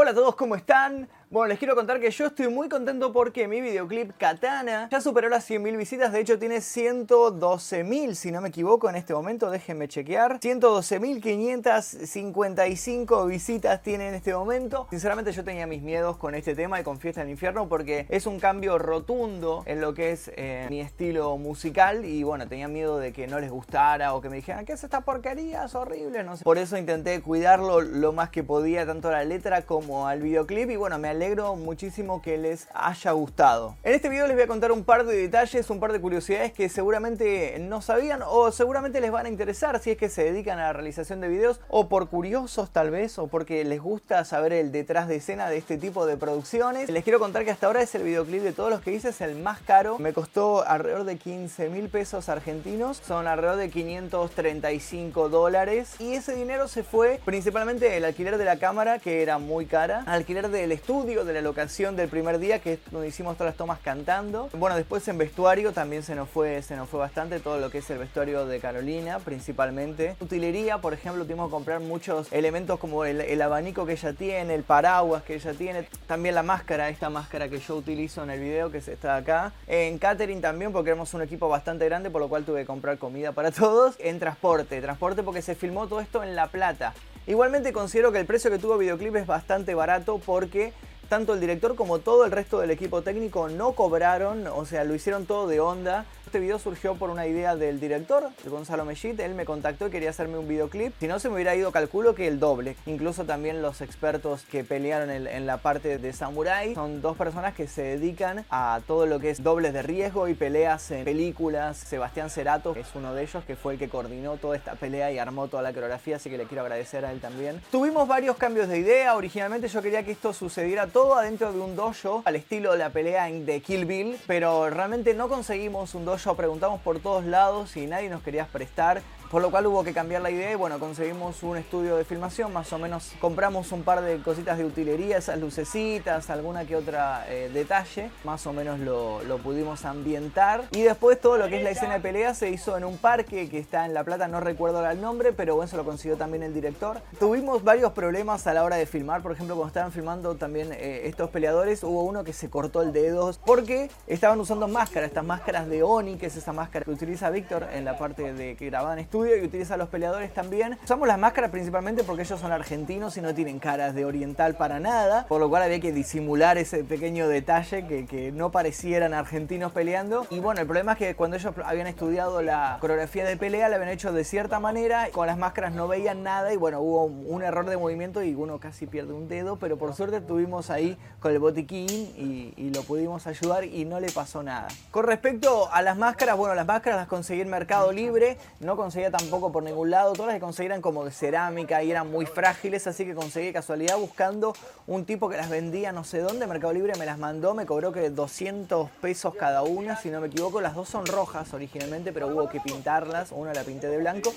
Hola a todos, ¿cómo están? Bueno, les quiero contar que yo estoy muy contento porque mi videoclip Katana ya superó las 100.000 visitas, de hecho tiene 112.000 si no me equivoco en este momento, déjenme chequear. 112.555 visitas tiene en este momento. Sinceramente yo tenía mis miedos con este tema y con Fiesta del Infierno porque es un cambio rotundo en lo que es eh, mi estilo musical y bueno, tenía miedo de que no les gustara o que me dijeran, ¿qué es esta porquería? Es horrible, no sé. Por eso intenté cuidarlo lo más que podía, tanto a la letra como al videoclip y bueno, me alegro muchísimo que les haya gustado. En este video les voy a contar un par de detalles, un par de curiosidades que seguramente no sabían o seguramente les van a interesar si es que se dedican a la realización de videos o por curiosos tal vez o porque les gusta saber el detrás de escena de este tipo de producciones. Les quiero contar que hasta ahora es el videoclip de todos los que hice, es el más caro. Me costó alrededor de 15 mil pesos argentinos, son alrededor de 535 dólares y ese dinero se fue principalmente el alquiler de la cámara que era muy cara, alquiler del estudio de la locación del primer día, que es donde hicimos todas las tomas cantando. Bueno, después en vestuario también se nos fue, se nos fue bastante todo lo que es el vestuario de Carolina, principalmente. Utilería, por ejemplo, tuvimos que comprar muchos elementos como el, abanico que ella tiene, el paraguas que ella tiene, también la máscara, esta máscara que yo utilizo en el video, que está acá. En catering también, porque éramos un equipo bastante grande, por lo cual tuve que comprar comida para todos. En transporte, transporte porque se filmó todo esto en La Plata. Igualmente considero que el precio que tuvo videoclip es bastante barato porque tanto el director como todo el resto del equipo técnico no cobraron, o sea, lo hicieron todo de onda. Este video surgió por una idea del director, Gonzalo Mellit. Él me contactó y quería hacerme un videoclip. Si no, se me hubiera ido, calculo que el doble. Incluso también los expertos que pelearon en, la parte de Samurai son dos personas que se dedican a todo lo que es dobles de riesgo y peleas en películas. Sebastián Cerato es uno de ellos que fue el que coordinó toda esta pelea y armó toda la coreografía, así que le quiero agradecer a él también. Tuvimos varios cambios de idea. Originalmente yo quería que esto sucediera todo adentro de un dojo al estilo de la pelea de Kill Bill, pero realmente no conseguimos un dojo preguntamos por todos lados y nadie nos quería prestar. Por lo cual hubo que cambiar la idea y bueno, conseguimos un estudio de filmación, más o menos compramos un par de cositas de utilería, esas lucecitas, alguna que otra eh, detalle, más o menos lo, lo, pudimos ambientar. Y después todo lo que es la escena de pelea se hizo en un parque que está en La Plata, no recuerdo el nombre, pero bueno, se lo consiguió también el director. Tuvimos varios problemas a la hora de filmar, por ejemplo, cuando estaban filmando también eh, estos peleadores, hubo uno que se cortó el dedo porque estaban usando máscaras, estas máscaras de Oni, que es esa máscara que utiliza Víctor en la parte de que grababan estudio y utiliza a los peleadores también. Usamos las máscaras principalmente porque ellos son argentinos y no tienen caras de oriental para nada, por lo cual había que disimular ese pequeño detalle que, no parecieran argentinos peleando. Y bueno, el problema es que cuando ellos habían estudiado la coreografía de pelea, la habían hecho de cierta manera, con las máscaras no veían nada y bueno, hubo un error de movimiento y uno casi pierde un dedo, pero por suerte tuvimos ahí con el botiquín y, y lo pudimos ayudar y no le pasó nada. Con respecto a las máscaras, bueno, las máscaras las conseguí en Mercado Libre, no tampoco por ningún lado. Todas las que conseguí eran como de cerámica y eran muy frágiles, así que conseguí casualidad buscando un tipo que las vendía no sé dónde. Mercado Libre me las mandó, me cobró que 200 pesos cada una, si no me equivoco. Las dos son rojas originalmente, pero hubo que pintarlas. Una la pinté de blanco.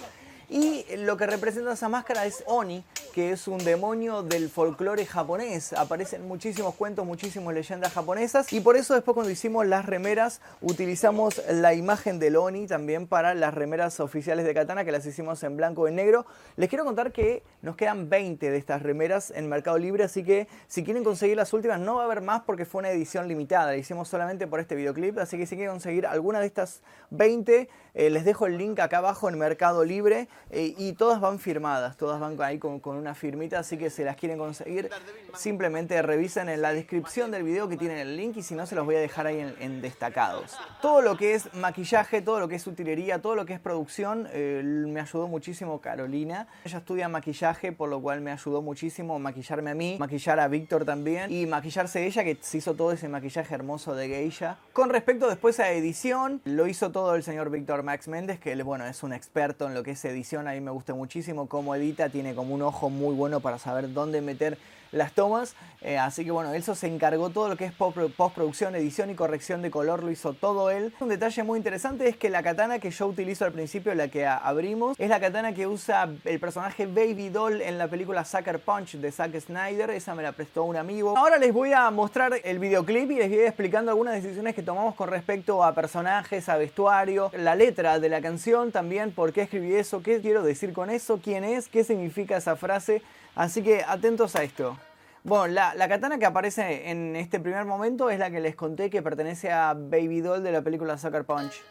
Y lo que representa esa máscara es Oni, que es un demonio del folclore japonés. Aparecen muchísimos cuentos, muchísimas leyendas japonesas. Y por eso después cuando hicimos las remeras, utilizamos la imagen del Oni también para las remeras oficiales de Katana, que las hicimos en blanco y negro. Les quiero contar que nos quedan 20 de estas remeras en Mercado Libre, así que si quieren conseguir las últimas, no va a haber más porque fue una edición limitada. La hicimos solamente por este videoclip, así que si quieren conseguir alguna de estas 20, eh, les dejo el link acá abajo en Mercado Libre. Eh, y todas van firmadas, todas van ahí con, una firmita, así que si las quieren conseguir, simplemente revisen en la descripción del video que tienen el link y si no se los voy a dejar ahí en, destacados. Todo lo que es maquillaje, todo lo que es utilería, todo lo que es producción, eh, me ayudó muchísimo Carolina. Ella estudia maquillaje, por lo cual me ayudó muchísimo maquillarme a mí, maquillar a Víctor también y maquillarse ella, que se hizo todo ese maquillaje hermoso de geisha. Con respecto después a edición, lo hizo todo el señor Víctor Max Méndez, que bueno, es un experto en lo que es edición a mí me gusta muchísimo cómo edita, tiene como un ojo muy bueno para saber dónde meter las tomas. Eh, así que bueno, eso se encargó todo lo que es postproducción, edición y corrección de color, lo hizo todo él. Un detalle muy interesante es que la katana que yo utilizo al principio, la que abrimos, es la katana que usa el personaje Baby Doll en la película Sucker Punch de Zack Snyder. Esa me la prestó un amigo. Ahora les voy a mostrar el videoclip y les voy a ir explicando algunas decisiones que tomamos con respecto a personajes, a vestuario, la letra de la canción también, por qué escribí eso, qué quiero decir con eso, quién es, qué significa esa frase. Así que atentos a esto. Bueno, la, katana que aparece en este primer momento es la que les conté que pertenece a Baby Doll de la película Sucker Punch.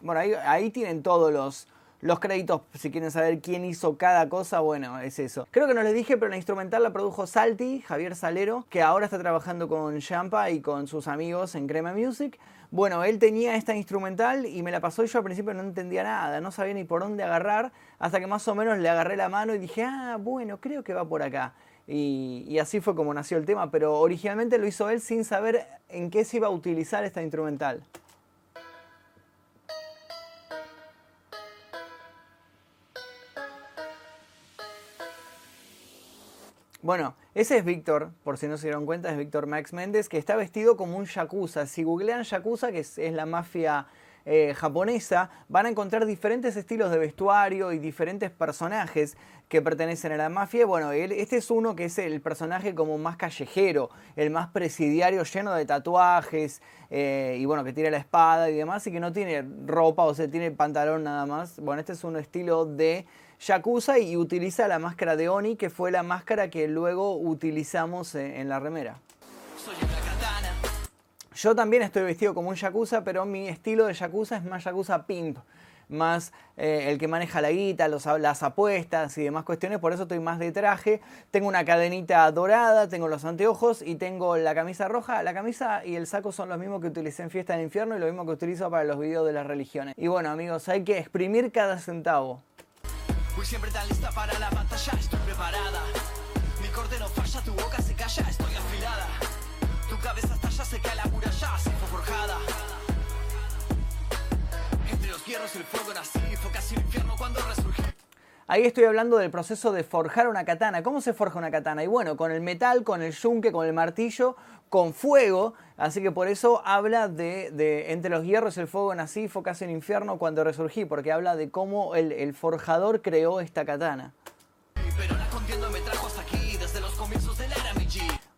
Bueno, ahí, tienen todos los, los créditos, si quieren saber quién hizo cada cosa, bueno, es eso. Creo que no les dije, pero la instrumental la produjo Salty, Javier Salero, que ahora está trabajando con Champa y con sus amigos en Crema Music. Bueno, él tenía esta instrumental y me la pasó y yo al principio no entendía nada, no sabía ni por dónde agarrar, hasta que más o menos le agarré la mano y dije, ah, bueno, creo que va por acá. Y, así fue como nació el tema, pero originalmente lo hizo él sin saber en qué se iba a utilizar esta instrumental. Bueno, ese es Víctor, por si no se dieron cuenta, es Víctor Max Méndez, que está vestido como un yakuza. Si googlean yakuza, que es, la mafia eh, japonesa, van a encontrar diferentes estilos de vestuario y diferentes personajes que pertenecen a la mafia. Bueno, este es uno que es el personaje como más callejero, el más presidiario, lleno de tatuajes, eh, y bueno, que tiene la espada y demás, y que no tiene ropa, o sea, tiene pantalón nada más. Bueno, este es un estilo de Yakuza y utiliza la máscara de Oni, que fue la máscara que luego utilizamos eh, en la remera. Yo también estoy vestido como un Yakuza, pero mi estilo de Yakuza es más Yakuza Pimp, más eh, el que maneja la guita, las apuestas y demás cuestiones, por eso estoy más de traje. Tengo una cadenita dorada, tengo los anteojos y tengo la camisa roja. La camisa y el saco son los mismos que utilicé en Fiesta del Infierno y lo mismo que utilizo para los videos de las religiones. Y bueno amigos, hay que exprimir cada centavo. Voy siempre tan lista para la batalla, estoy preparada. Mi corte no falla, tu boca se calla, estoy. Tu cabeza estalla, se cae la muralla, se fue forjada. Entre los hierros el fuego nací, fue casi el infierno cuando resurgí. Ahí estoy hablando del proceso de forjar una katana. ¿Cómo se forja una katana? Y bueno, con el metal, con el yunque, con el martillo, con fuego. Así que por eso habla de, entre los hierros el fuego nací, fue casi un infierno cuando resurgí, porque habla de cómo el, forjador creó esta katana.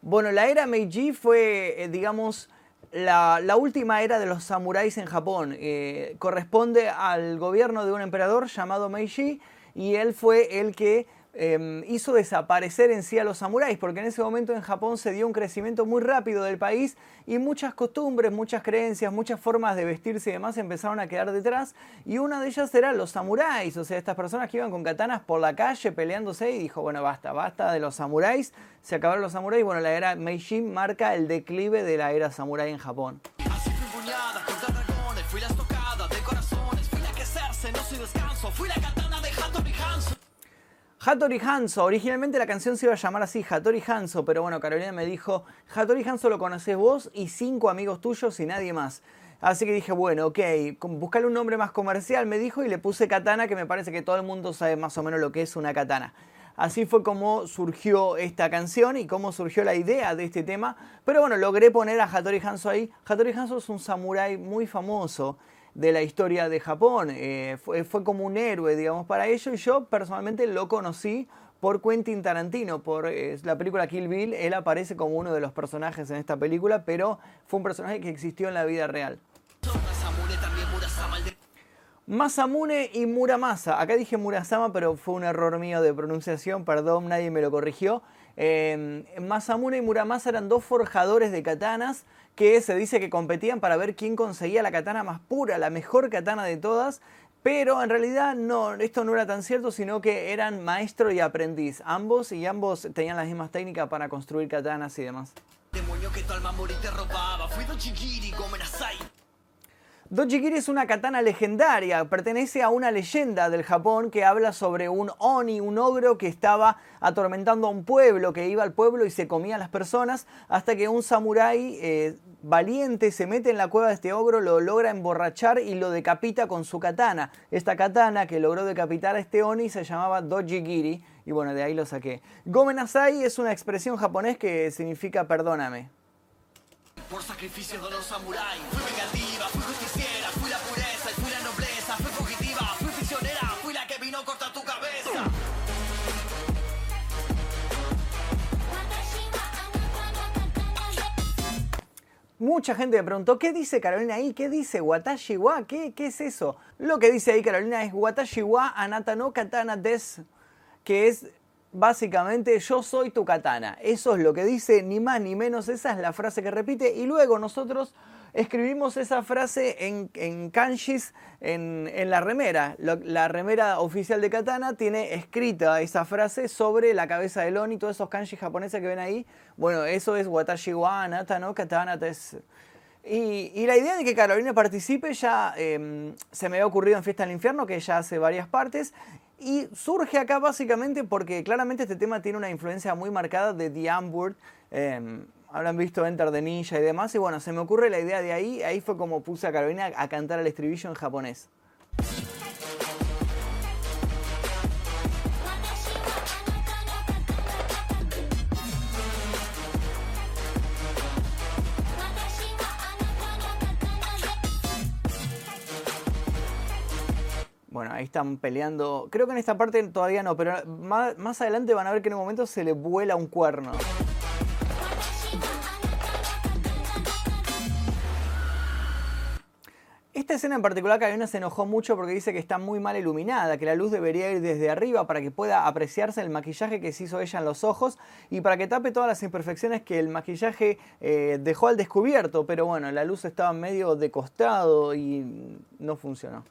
Bueno, la era Meiji fue, eh, digamos, la, última era de los samuráis en Japón. Eh, corresponde al gobierno de un emperador llamado Meiji y él fue el que em, hizo desaparecer en sí a los samuráis, porque en ese momento en Japón se dio un crecimiento muy rápido del país y muchas costumbres, muchas creencias, muchas formas de vestirse y demás empezaron a quedar detrás y una de ellas era los samuráis, o sea, estas personas que iban con katanas por la calle peleándose y dijo, bueno, basta, basta de los samuráis, se acabaron los samuráis, bueno, la era Meiji marca el declive de la era samurái en Japón. Así fui Hattori Hanzo, originalmente la canción se iba a llamar así, Hattori Hanzo, pero bueno, Carolina me dijo, Hattori Hanzo lo conoces vos y cinco amigos tuyos y nadie más. Así que dije, bueno, ok, buscarle un nombre más comercial, me dijo, y le puse katana, que me parece que todo el mundo sabe más o menos lo que es una katana. Así fue como surgió esta canción y cómo surgió la idea de este tema. Pero bueno, logré poner a Hattori Hanzo ahí. Hattori Hanzo es un samurái muy famoso de la historia de Japón. Eh, fue, como un héroe, digamos, para ello. Y yo personalmente lo conocí por Quentin Tarantino, por eh, la película Kill Bill. Él aparece como uno de los personajes en esta película, pero fue un personaje que existió en la vida real. Masamune y Muramasa. Acá dije Murasama, pero fue un error mío de pronunciación, perdón, nadie me lo corrigió. Eh, Masamune y Muramasa eran dos forjadores de katanas que se dice que competían para ver quién conseguía la katana más pura, la mejor katana de todas, pero en realidad no, esto no era tan cierto, sino que eran maestro y aprendiz, ambos, y ambos tenían las mismas técnicas para construir katanas y demás. Demonio que tu alma te robaba, fui Dochigiri es una katana legendaria, pertenece a una leyenda del Japón que habla sobre un oni, un ogro que estaba atormentando a un pueblo, que iba al pueblo y se comía a las personas, hasta que un samurái eh, valiente se mete en la cueva de este ogro, lo logra emborrachar y lo decapita con su katana. Esta katana que logró decapitar a este oni se llamaba Dojigiri y bueno, de ahí lo saqué. Gomenasai es una expresión japonés que significa perdóname. Por sacrificio de los samuráis, Mucha gente me preguntó, ¿qué dice Carolina ahí? ¿Qué dice Watashi wa? ¿Qué, ¿Qué es eso? Lo que dice ahí Carolina es Watashi wa anata no katana des, que es básicamente yo soy tu katana. Eso es lo que dice, ni más ni menos, esa es la frase que repite. Y luego nosotros escribimos esa frase en, kanjis en, la remera. La, remera oficial de katana tiene escrita esa frase sobre la cabeza de Oni, todos esos kanjis japoneses que ven ahí. Bueno, eso es watashi wa anata no katana tes. Y, la idea de que Carolina participe ya em, se me había ocurrido en Fiesta del Infierno, que ya hace varias partes, y surge acá básicamente porque claramente este tema tiene una influencia muy marcada de The Ambword. Em, habrán visto Enter the Ninja y demás. Y bueno, se me ocurre la idea de ahí. Ahí fue como puse a Carolina a cantar el estribillo en japonés. Bueno, ahí están peleando. Creo que en esta parte todavía no, pero más, adelante van a ver que en un momento se le vuela un cuerno. En particular Carolina se enojó mucho porque dice que está muy mal iluminada, que la luz debería ir desde arriba para que pueda apreciarse el maquillaje que se hizo ella en los ojos y para que tape todas las imperfecciones que el maquillaje eh, dejó al descubierto, pero bueno, la luz estaba medio de costado y no funcionó.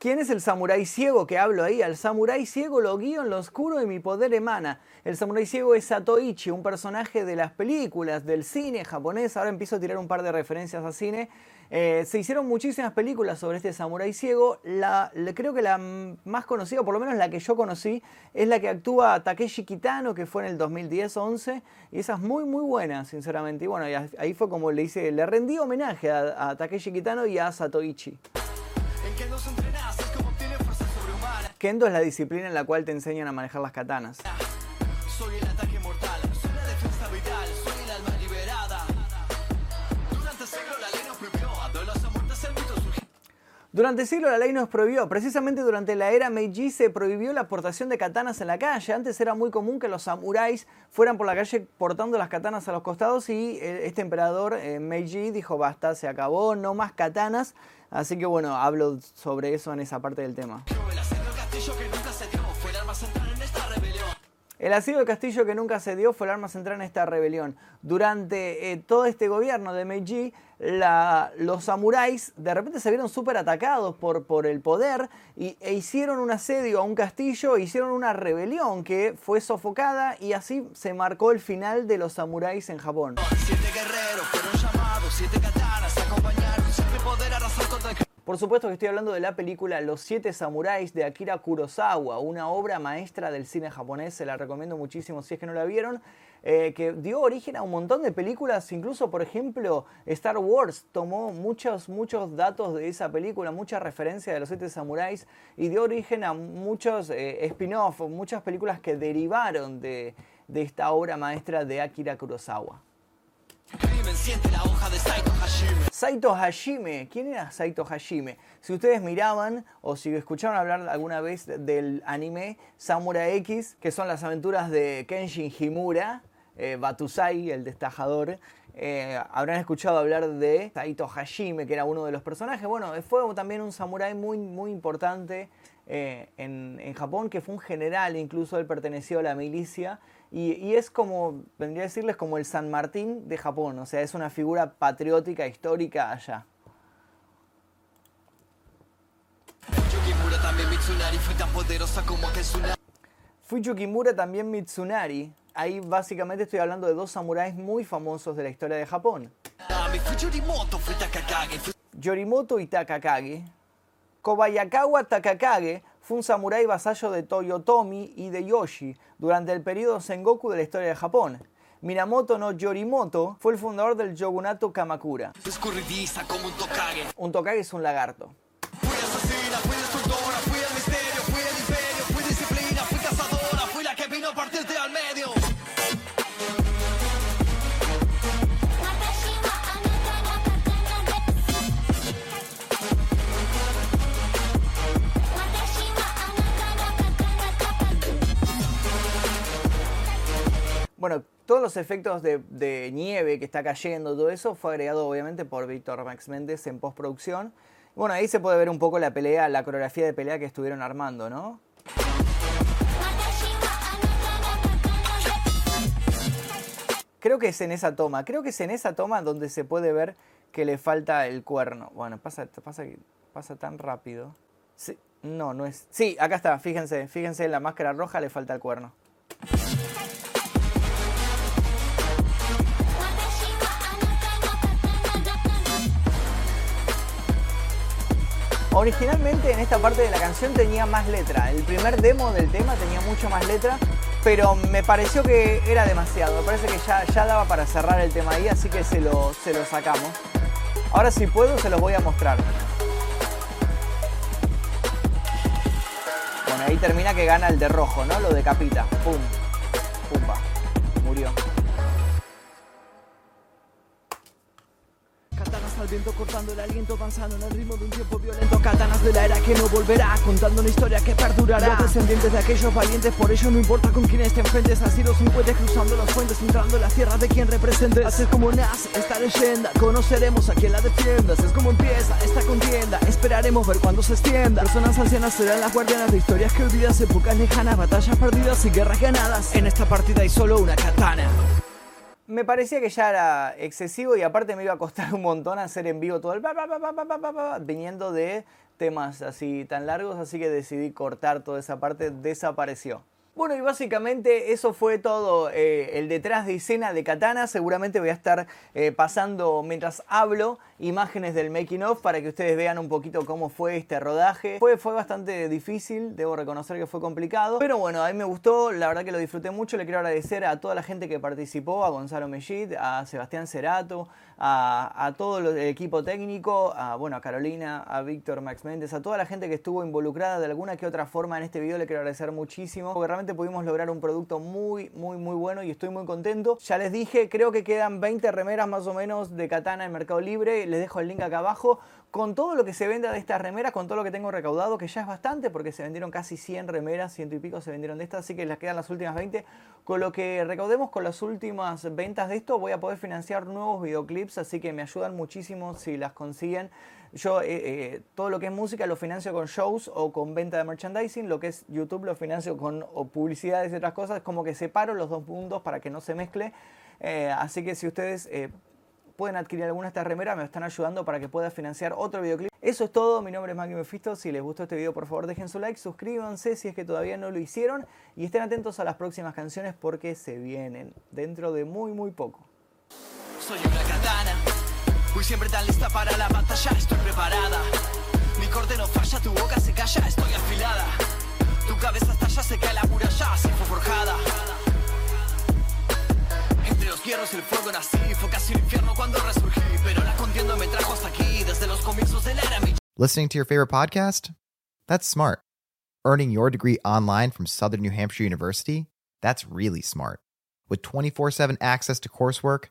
¿Quién es el samurái ciego que hablo ahí? Al samurái ciego lo guío en lo oscuro y mi poder emana. El samurái ciego es Satoichi, un personaje de las películas, del cine japonés. Ahora empiezo a tirar un par de referencias a cine. Eh, se hicieron muchísimas películas sobre este samurái ciego. Creo que la más conocida, por lo menos la que yo conocí, es la que actúa Takeshi Kitano, que fue en el 2010-11. Y esa es muy, muy buena, sinceramente. Y bueno, ahí fue como le hice, le rendí homenaje a Takeshi Kitano y a Satoichi. Kendo es la disciplina en la cual te enseñan a manejar las katanas. Soy el ataque mortal, soy la defensa vital, soy el alma liberada. Durante siglo la ley nos prohibió, a los muertes el mito surgió. Durante siglo la ley nos prohibió, precisamente durante la era Meiji se prohibió la portación de katanas en la calle. Antes era muy común que los samuráis fueran por la calle portando las katanas a los costados y eh, este emperador eh, Meiji dijo basta, se acabó, no más katanas. Así que bueno, hablo sobre eso en esa parte del tema. El asilo del castillo que nunca se dio fue el arma central en esta rebelión. Durante eh, todo este gobierno de Meiji, los samuráis de repente se vieron súper atacados por, por, el poder y, e hicieron un asedio a un castillo, e hicieron una rebelión que fue sofocada y así se marcó el final de los samuráis en Japón. Siete guerreros fueron llamados, siete por supuesto que estoy hablando de la película Los Siete Samuráis de Akira Kurosawa, una obra maestra del cine japonés, se la recomiendo muchísimo si es que no la vieron, eh, que dio origen a un montón de películas, incluso por ejemplo Star Wars tomó muchos, muchos datos de esa película, mucha referencia de Los Siete Samuráis y dio origen a muchos eh, spin-off, muchas películas que derivaron de, de esta obra maestra de Akira Kurosawa. Saito Hashime. ¿Quién era Saito Hashime? Si ustedes miraban o si escucharon hablar alguna vez del anime Samurai X, que son las aventuras de Kenshin Himura, eh, Batusai, el destajador, eh, habrán escuchado hablar de Saito Hashime, que era uno de los personajes. Bueno, fue también un samurái muy, muy importante eh, en, en Japón, que fue un general, incluso él perteneció a la milicia y, es como, vendría a decirles como el San Martín de Japón, o sea, es una figura patriótica, histórica allá. Fui Kimura también Mitsunari. Ahí básicamente estoy hablando de dos samuráis muy famosos de la historia de Japón. Yorimoto y Takakage. Kobayakawa Takakage fue un samurái vasallo de Toyotomi y de Yoshi durante el periodo Sengoku de la historia de Japón. Minamoto no Yorimoto fue el fundador del Yogunato Kamakura. Escurridiza como un tokage. Un tokage es un lagarto. los efectos de, nieve que está cayendo, todo eso, fue agregado obviamente por Víctor Max Méndez en postproducción. Bueno, ahí se puede ver un poco la pelea, la coreografía de pelea que estuvieron armando, ¿no? Creo que es en esa toma, creo que es en esa toma donde se puede ver que le falta el cuerno. Bueno, pasa, pasa, pasa tan rápido. No, no es. Sí, acá está, fíjense, fíjense en la máscara roja le falta el cuerno. Originalmente en esta parte de la canción tenía más letra. El primer demo del tema tenía mucho más letra, pero me pareció que era demasiado. Me parece que ya, daba para cerrar el tema ahí, así que se lo, se lo sacamos. Ahora si puedo se los voy a mostrar. Bueno, ahí termina que gana el de rojo, ¿no? Lo decapita. Pum. Pumba. Murió. Viento cortando el aliento avanzando en el ritmo de un tiempo violento Katanas de la era que no volverá Contando una historia que perdurará. Los descendientes de aquellos valientes Por ello no importa con quién te enfrentes Así los puentes cruzando los puentes Entrando en la tierra de quien representes. Así es como nace esta leyenda Conoceremos a quien la defienda. Así es como empieza esta contienda Esperaremos ver cuándo se extienda. Personas ancianas serán las guardianas De historias que olvidas, épocas lejanas Batallas perdidas y guerras ganadas. En esta partida hay solo una katana me parecía que ya era excesivo y aparte me iba a costar un montón hacer en vivo todo el pa, viniendo de temas así tan largos, así que decidí cortar toda esa parte, desapareció. Bueno, y básicamente eso fue todo eh, el detrás de escena de Katana. Seguramente voy a estar eh, pasando mientras hablo imágenes del making of para que ustedes vean un poquito cómo fue este rodaje. Fue, fue bastante difícil, debo reconocer que fue complicado. Pero bueno, a mí me gustó, la verdad que lo disfruté mucho. Le quiero agradecer a toda la gente que participó, a Gonzalo Mellit, a Sebastián Cerato, a, todo el equipo técnico, a, bueno, a Carolina, a Víctor Max Méndez, a toda la gente que estuvo involucrada de alguna que otra forma en este video. Le quiero agradecer muchísimo pudimos lograr un producto muy, muy, muy bueno y estoy muy contento. Ya les dije, creo que quedan 20 remeras más o menos de Katana en Mercado Libre. Les dejo el link acá abajo. Con todo lo que se venda de estas remeras, con todo lo que tengo recaudado, que ya es bastante porque se vendieron casi 100 remeras, ciento y pico se vendieron de estas, así que les quedan las últimas 20. Con lo que recaudemos con las últimas ventas de esto, voy a poder financiar nuevos videoclips, así que me ayudan muchísimo si las consiguen. Yo eh, eh, todo lo que es música lo financio con shows o con venta de merchandising, lo que es YouTube lo financio con publicidades y otras cosas, como que separo los dos puntos para que no se mezcle. Eh, así que si ustedes pueden adquirir alguna de estas remeras, me están ayudando para que pueda financiar otro videoclip. Eso es todo, mi nombre es Maggie Mephisto, si les gustó este video por favor dejen su like, suscríbanse si es que todavía no lo hicieron y estén atentos a las próximas canciones porque se vienen dentro de muy muy poco. Soy una katana. Voy siempre tan lista para la batalla, estoy preparada. Mi corte no falla, tu boca se calla, estoy afilada. Tu cabeza se cae la muralla, así fue forjada. Entre los hierros y el fuego nací, fue casi infierno cuando resurgí. Pero la contienda me trajo hasta aquí, desde los comienzos de la era mi Listening to your favorite podcast? That's smart. Earning your degree online from Southern New Hampshire University? That's really smart. With 24 7 access to coursework,